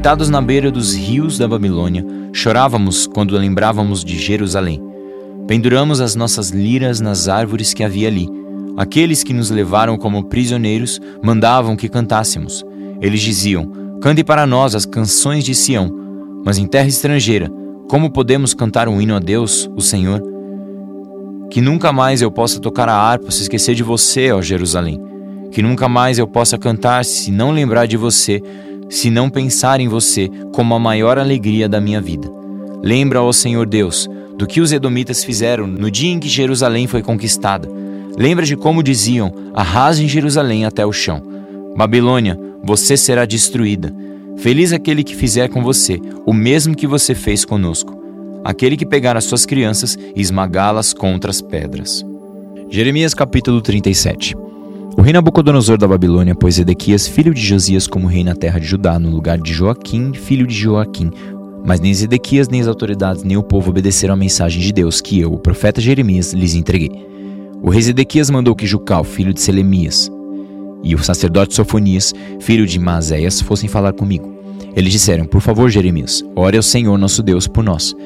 Sentados na beira dos rios da Babilônia, chorávamos quando lembrávamos de Jerusalém. Penduramos as nossas liras nas árvores que havia ali. Aqueles que nos levaram como prisioneiros mandavam que cantássemos. Eles diziam: Cante para nós as canções de Sião. Mas em terra estrangeira, como podemos cantar um hino a Deus, o Senhor? Que nunca mais eu possa tocar a harpa se esquecer de você, ó Jerusalém. Que nunca mais eu possa cantar se não lembrar de você, se não pensar em você como a maior alegria da minha vida. Lembra, ó Senhor Deus, do que os edomitas fizeram no dia em que Jerusalém foi conquistada. Lembra de como diziam: arrasem Jerusalém até o chão. Babilônia, você será destruída. Feliz aquele que fizer com você o mesmo que você fez conosco aquele que pegar as suas crianças e esmagá-las contra as pedras. Jeremias capítulo 37 O rei Nabucodonosor da Babilônia pôs Edequias, filho de Josias, como rei na terra de Judá, no lugar de Joaquim, filho de Joaquim. Mas nem Edequias, nem as autoridades, nem o povo obedeceram à mensagem de Deus que eu, o profeta Jeremias, lhes entreguei. O rei Edequias mandou que Jucal, filho de Selemias, e o sacerdote Sofonias, filho de Maséias, fossem falar comigo. Eles disseram: Por favor, Jeremias, ore ao Senhor nosso Deus por nós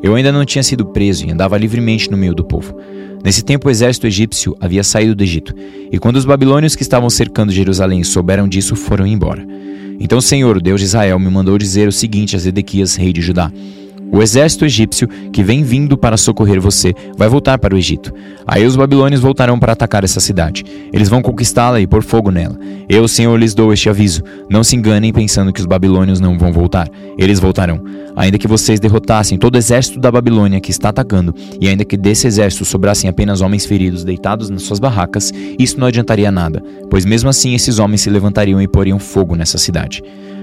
eu ainda não tinha sido preso e andava livremente no meio do povo. Nesse tempo, o exército egípcio havia saído do Egito, e quando os babilônios que estavam cercando Jerusalém souberam disso, foram embora. Então o Senhor, Deus de Israel, me mandou dizer o seguinte a Zedequias, rei de Judá: o exército egípcio que vem vindo para socorrer você vai voltar para o Egito. Aí os babilônios voltarão para atacar essa cidade. Eles vão conquistá-la e pôr fogo nela. Eu, Senhor, lhes dou este aviso. Não se enganem pensando que os babilônios não vão voltar. Eles voltarão. Ainda que vocês derrotassem todo o exército da Babilônia que está atacando, e ainda que desse exército sobrassem apenas homens feridos deitados nas suas barracas, isso não adiantaria nada, pois mesmo assim esses homens se levantariam e poriam fogo nessa cidade.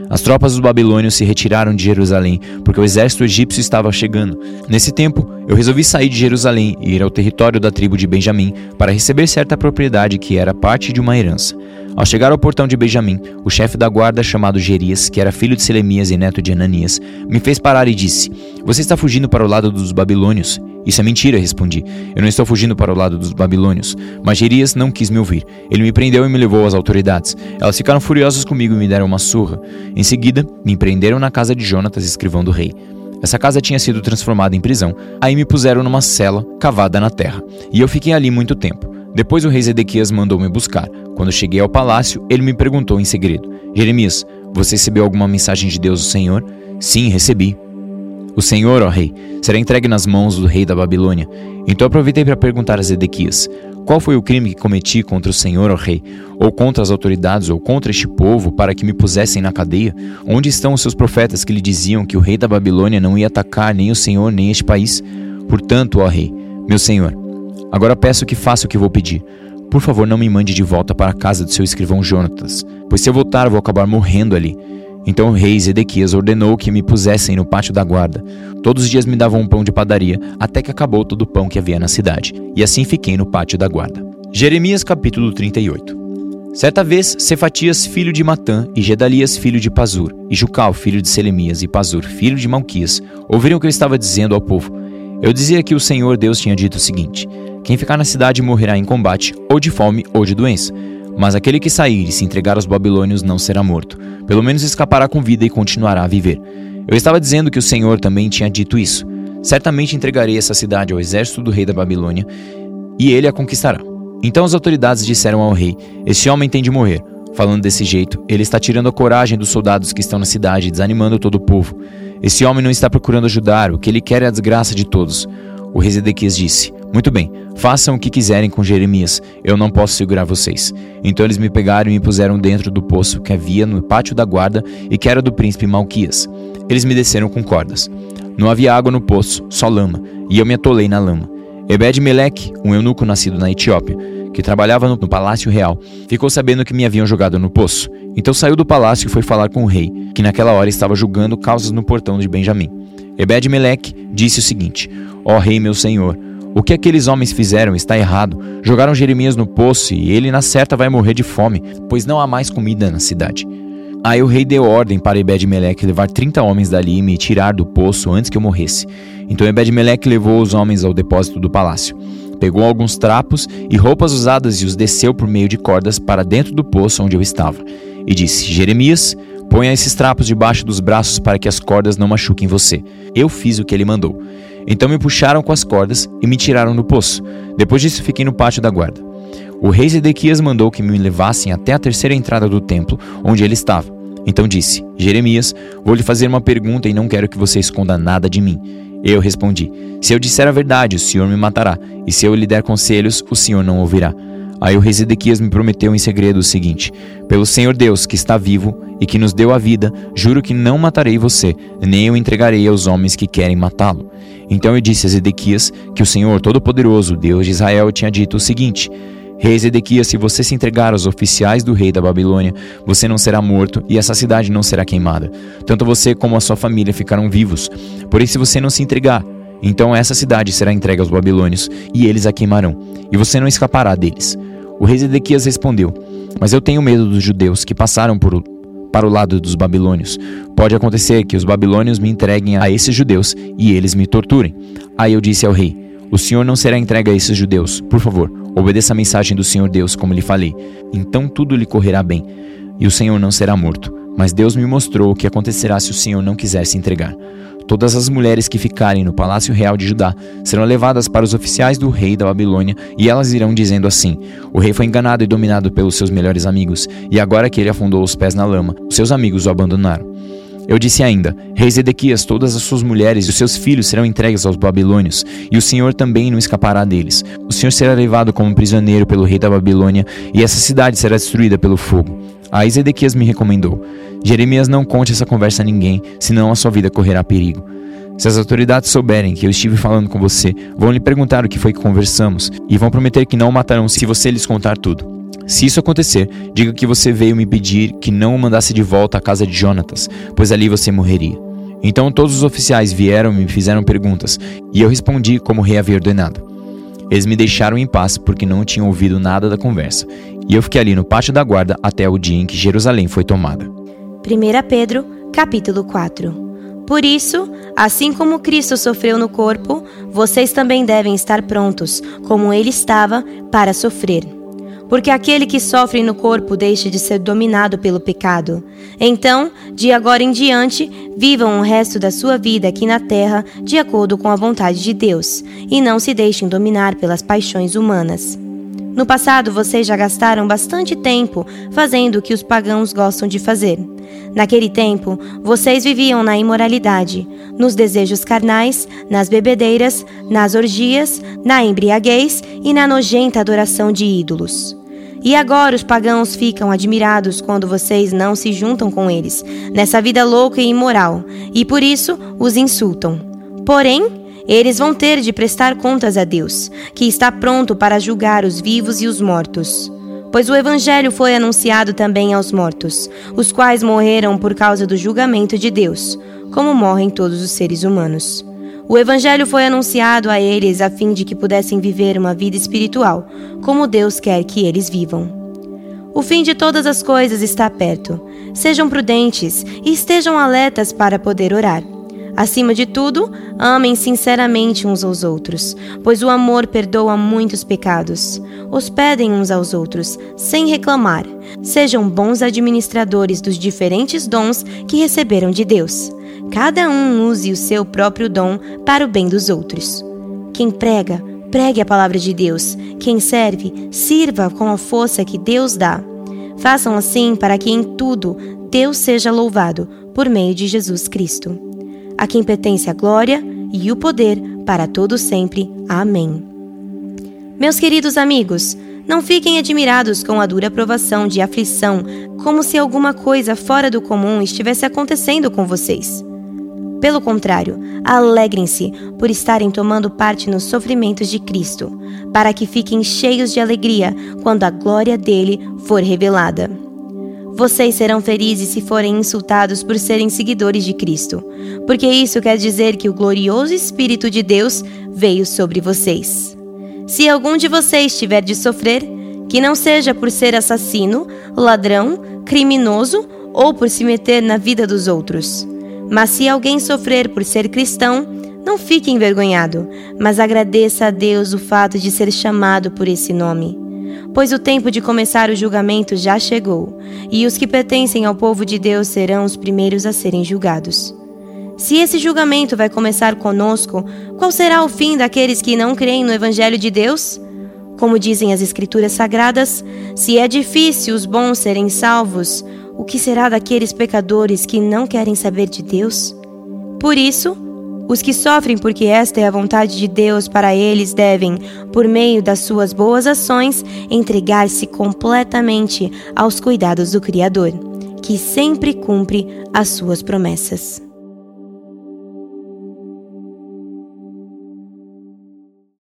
As tropas dos babilônios se retiraram de Jerusalém, porque o exército egípcio estava chegando. Nesse tempo, eu resolvi sair de Jerusalém e ir ao território da tribo de Benjamim para receber certa propriedade que era parte de uma herança. Ao chegar ao portão de Benjamim, o chefe da guarda, chamado Gerias, que era filho de Selemias e neto de Ananias, me fez parar e disse: Você está fugindo para o lado dos babilônios? Isso é mentira, respondi. Eu não estou fugindo para o lado dos babilônios. Mas Gerias não quis me ouvir. Ele me prendeu e me levou às autoridades. Elas ficaram furiosas comigo e me deram uma surra. Em seguida, me prenderam na casa de Jonatas, escrivão do rei. Essa casa tinha sido transformada em prisão. Aí me puseram numa cela cavada na terra. E eu fiquei ali muito tempo. Depois o rei Zedequias mandou me buscar. Quando cheguei ao palácio, ele me perguntou em segredo: Jeremias, você recebeu alguma mensagem de Deus, o Senhor? Sim, recebi. O Senhor, ó rei, será entregue nas mãos do rei da Babilônia. Então aproveitei para perguntar a Zedequias: Qual foi o crime que cometi contra o Senhor, ó rei, ou contra as autoridades, ou contra este povo, para que me pusessem na cadeia? Onde estão os seus profetas que lhe diziam que o rei da Babilônia não ia atacar nem o Senhor nem este país? Portanto, ó rei, meu Senhor, agora peço que faça o que vou pedir. Por favor, não me mande de volta para a casa do seu escrivão Jonatas, pois se eu voltar, vou acabar morrendo ali. Então o rei Zedequias ordenou que me pusessem no pátio da guarda. Todos os dias me davam um pão de padaria, até que acabou todo o pão que havia na cidade. E assim fiquei no pátio da guarda. Jeremias capítulo 38 Certa vez, Cefatias, filho de Matã, e Gedalias, filho de Pazur, e Jucal, filho de Selemias, e Pazur, filho de Malquias, ouviram o que eu estava dizendo ao povo. Eu dizia que o Senhor Deus tinha dito o seguinte: Quem ficar na cidade morrerá em combate, ou de fome, ou de doença. Mas aquele que sair e se entregar aos babilônios não será morto. Pelo menos escapará com vida e continuará a viver. Eu estava dizendo que o Senhor também tinha dito isso. Certamente entregarei essa cidade ao exército do rei da Babilônia, e ele a conquistará. Então as autoridades disseram ao rei: Esse homem tem de morrer. Falando desse jeito, ele está tirando a coragem dos soldados que estão na cidade, desanimando todo o povo. Esse homem não está procurando ajudar, o que ele quer é a desgraça de todos. O rei Zedequias disse: Muito bem, façam o que quiserem com Jeremias, eu não posso segurar vocês. Então eles me pegaram e me puseram dentro do poço que havia no pátio da guarda e que era do príncipe Malquias. Eles me desceram com cordas. Não havia água no poço, só lama, e eu me atolei na lama. Ebed-Meleque, um eunuco nascido na Etiópia, que trabalhava no palácio real, ficou sabendo que me haviam jogado no poço. Então saiu do palácio e foi falar com o rei, que naquela hora estava julgando causas no portão de Benjamim. Ebed-Meleque disse o seguinte: Ó rei meu senhor, o que aqueles homens fizeram está errado. Jogaram Jeremias no poço e ele na certa vai morrer de fome, pois não há mais comida na cidade. Aí o rei deu ordem para Ebed-Meleque levar 30 homens dali e me tirar do poço antes que eu morresse. Então Ebed-Meleque levou os homens ao depósito do palácio. Pegou alguns trapos e roupas usadas e os desceu por meio de cordas para dentro do poço onde eu estava. E disse: Jeremias, Ponha esses trapos debaixo dos braços para que as cordas não machuquem você. Eu fiz o que ele mandou. Então me puxaram com as cordas e me tiraram do poço. Depois disso, fiquei no pátio da guarda. O rei Zedequias mandou que me levassem até a terceira entrada do templo, onde ele estava. Então disse: Jeremias, vou lhe fazer uma pergunta e não quero que você esconda nada de mim. Eu respondi: Se eu disser a verdade, o Senhor me matará, e se eu lhe der conselhos, o Senhor não ouvirá. Aí o rei Zedequias me prometeu em segredo o seguinte: Pelo Senhor Deus, que está vivo e que nos deu a vida, juro que não matarei você, nem o entregarei aos homens que querem matá-lo. Então eu disse a Zedequias que o Senhor Todo-Poderoso, Deus de Israel, tinha dito o seguinte: Rei Zedequias, se você se entregar aos oficiais do rei da Babilônia, você não será morto e essa cidade não será queimada. Tanto você como a sua família ficarão vivos. Porém, se você não se entregar, então essa cidade será entregue aos babilônios e eles a queimarão, e você não escapará deles. O rei Zedequias respondeu: Mas eu tenho medo dos judeus que passaram por, para o lado dos babilônios. Pode acontecer que os babilônios me entreguem a esses judeus e eles me torturem. Aí eu disse ao rei: O senhor não será entregue a esses judeus. Por favor, Obedeça a mensagem do Senhor Deus, como lhe falei. Então tudo lhe correrá bem, e o Senhor não será morto. Mas Deus me mostrou o que acontecerá se o Senhor não quiser se entregar. Todas as mulheres que ficarem no palácio real de Judá serão levadas para os oficiais do rei da Babilônia, e elas irão dizendo assim: O rei foi enganado e dominado pelos seus melhores amigos, e agora que ele afundou os pés na lama, seus amigos o abandonaram. Eu disse ainda: Rei Zedequias, todas as suas mulheres e os seus filhos serão entregues aos babilônios, e o Senhor também não escapará deles. O Senhor será levado como prisioneiro pelo rei da Babilônia, e essa cidade será destruída pelo fogo. Aí Zedequias me recomendou: Jeremias, não conte essa conversa a ninguém, senão a sua vida correrá perigo. Se as autoridades souberem que eu estive falando com você, vão lhe perguntar o que foi que conversamos, e vão prometer que não o matarão se você lhes contar tudo. Se isso acontecer, diga que você veio me pedir que não o mandasse de volta à casa de Jonatas, pois ali você morreria. Então todos os oficiais vieram e me fizeram perguntas, e eu respondi como rei havia ordenado. Eles me deixaram em paz porque não tinham ouvido nada da conversa, e eu fiquei ali no pátio da guarda até o dia em que Jerusalém foi tomada. 1 Pedro, capítulo 4 Por isso, assim como Cristo sofreu no corpo, vocês também devem estar prontos, como ele estava, para sofrer porque aquele que sofre no corpo deixa de ser dominado pelo pecado. Então, de agora em diante, vivam o resto da sua vida aqui na terra de acordo com a vontade de Deus, e não se deixem dominar pelas paixões humanas. No passado, vocês já gastaram bastante tempo fazendo o que os pagãos gostam de fazer. Naquele tempo, vocês viviam na imoralidade, nos desejos carnais, nas bebedeiras, nas orgias, na embriaguez e na nojenta adoração de ídolos. E agora os pagãos ficam admirados quando vocês não se juntam com eles, nessa vida louca e imoral, e por isso os insultam. Porém, eles vão ter de prestar contas a Deus, que está pronto para julgar os vivos e os mortos. Pois o Evangelho foi anunciado também aos mortos, os quais morreram por causa do julgamento de Deus, como morrem todos os seres humanos. O Evangelho foi anunciado a eles a fim de que pudessem viver uma vida espiritual, como Deus quer que eles vivam. O fim de todas as coisas está perto. Sejam prudentes e estejam alertas para poder orar. Acima de tudo, amem sinceramente uns aos outros, pois o amor perdoa muitos pecados. Hospedem uns aos outros, sem reclamar. Sejam bons administradores dos diferentes dons que receberam de Deus. Cada um use o seu próprio dom para o bem dos outros. Quem prega, pregue a palavra de Deus. Quem serve, sirva com a força que Deus dá. Façam assim para que em tudo Deus seja louvado por meio de Jesus Cristo a quem pertence a glória e o poder para todo sempre. Amém. Meus queridos amigos, não fiquem admirados com a dura provação de aflição, como se alguma coisa fora do comum estivesse acontecendo com vocês. Pelo contrário, alegrem-se por estarem tomando parte nos sofrimentos de Cristo, para que fiquem cheios de alegria quando a glória dele for revelada. Vocês serão felizes se forem insultados por serem seguidores de Cristo, porque isso quer dizer que o glorioso Espírito de Deus veio sobre vocês. Se algum de vocês tiver de sofrer, que não seja por ser assassino, ladrão, criminoso ou por se meter na vida dos outros. Mas se alguém sofrer por ser cristão, não fique envergonhado, mas agradeça a Deus o fato de ser chamado por esse nome pois o tempo de começar o julgamento já chegou, e os que pertencem ao povo de Deus serão os primeiros a serem julgados. Se esse julgamento vai começar conosco, qual será o fim daqueles que não creem no Evangelho de Deus? Como dizem as Escrituras Sagradas, se é difícil os bons serem salvos, o que será daqueles pecadores que não querem saber de Deus? Por isso, os que sofrem porque esta é a vontade de Deus para eles devem, por meio das suas boas ações, entregar-se completamente aos cuidados do Criador, que sempre cumpre as suas promessas.